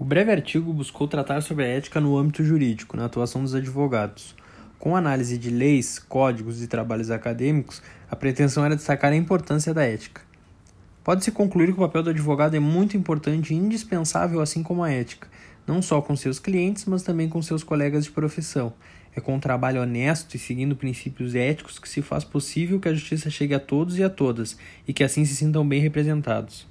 O breve artigo buscou tratar sobre a ética no âmbito jurídico, na atuação dos advogados. Com análise de leis, códigos e trabalhos acadêmicos, a pretensão era destacar a importância da ética. Pode-se concluir que o papel do advogado é muito importante e indispensável, assim como a ética, não só com seus clientes, mas também com seus colegas de profissão. É com um trabalho honesto e seguindo princípios éticos que se faz possível que a justiça chegue a todos e a todas, e que assim se sintam bem representados.